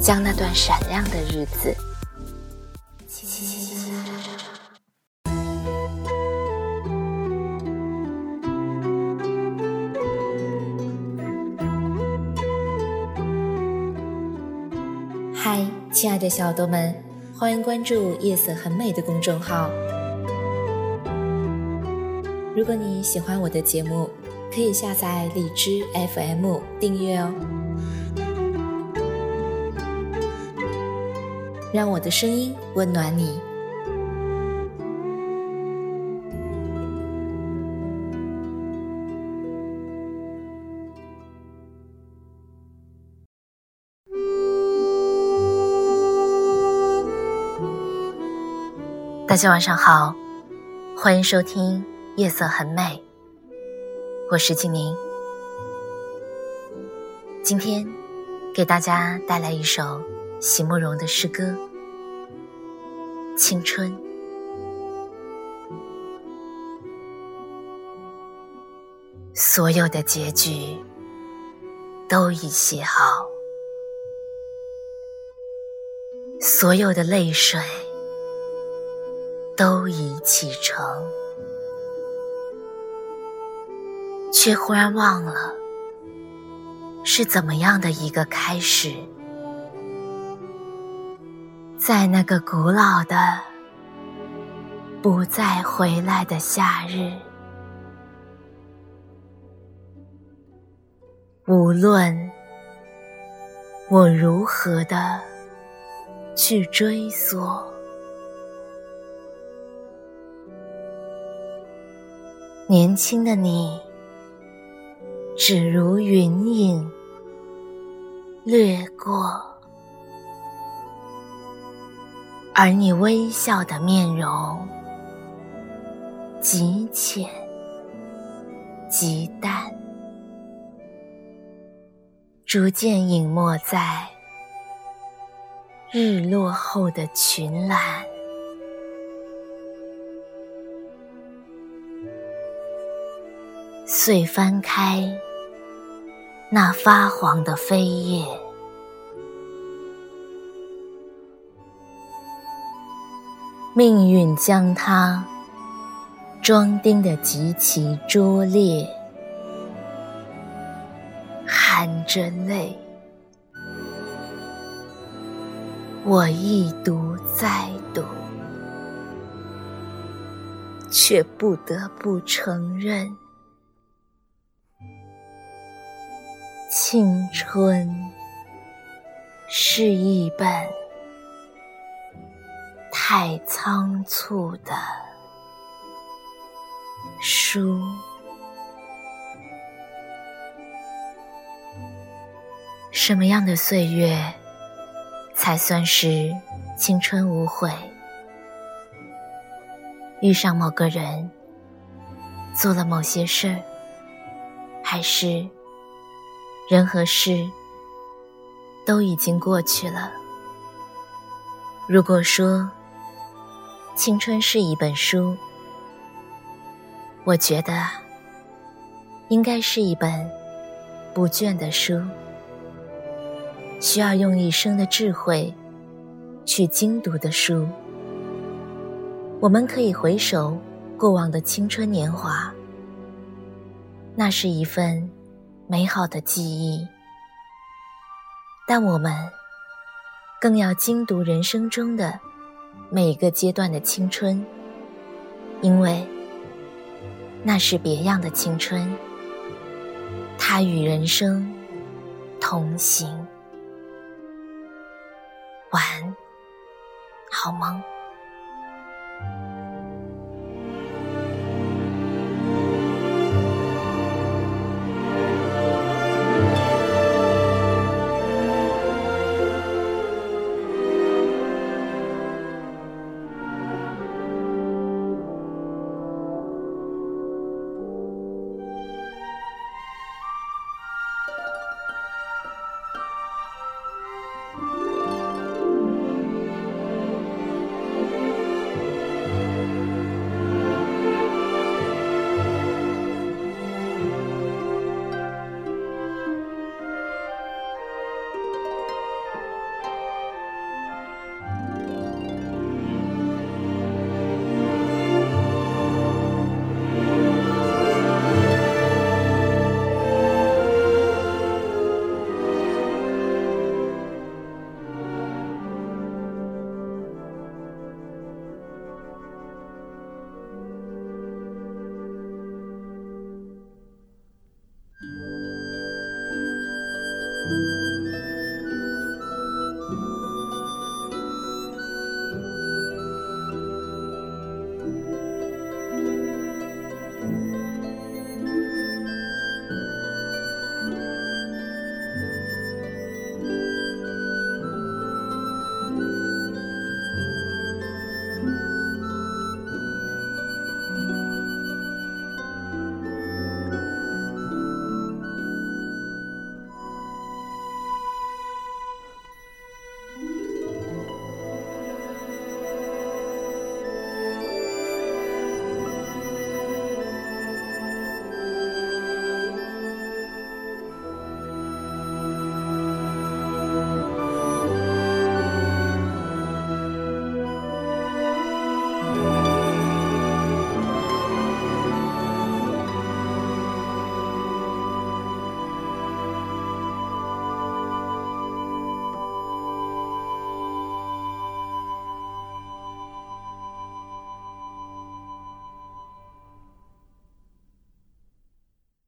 将那段闪亮的日子。嗨，亲爱的小耳朵们！欢迎关注“夜色很美”的公众号。如果你喜欢我的节目，可以下载荔枝 FM 订阅哦。让我的声音温暖你。大家晚上好，欢迎收听《夜色很美》，我是静宁。今天给大家带来一首席慕容的诗歌《青春》。所有的结局都已写好，所有的泪水。都已启程，却忽然忘了是怎么样的一个开始。在那个古老的、不再回来的夏日，无论我如何的去追索。年轻的你，只如云影掠过，而你微笑的面容极浅极淡，逐渐隐没在日落后的群岚。遂翻开那发黄的飞叶，命运将它装订的极其拙劣，含着泪，我一读再读，却不得不承认。青春是一本太仓促的书。什么样的岁月才算是青春无悔？遇上某个人，做了某些事儿，还是？人和事都已经过去了。如果说青春是一本书，我觉得应该是一本不倦的书，需要用一生的智慧去精读的书。我们可以回首过往的青春年华，那是一份。美好的记忆，但我们更要精读人生中的每个阶段的青春，因为那是别样的青春，它与人生同行。晚安，好梦。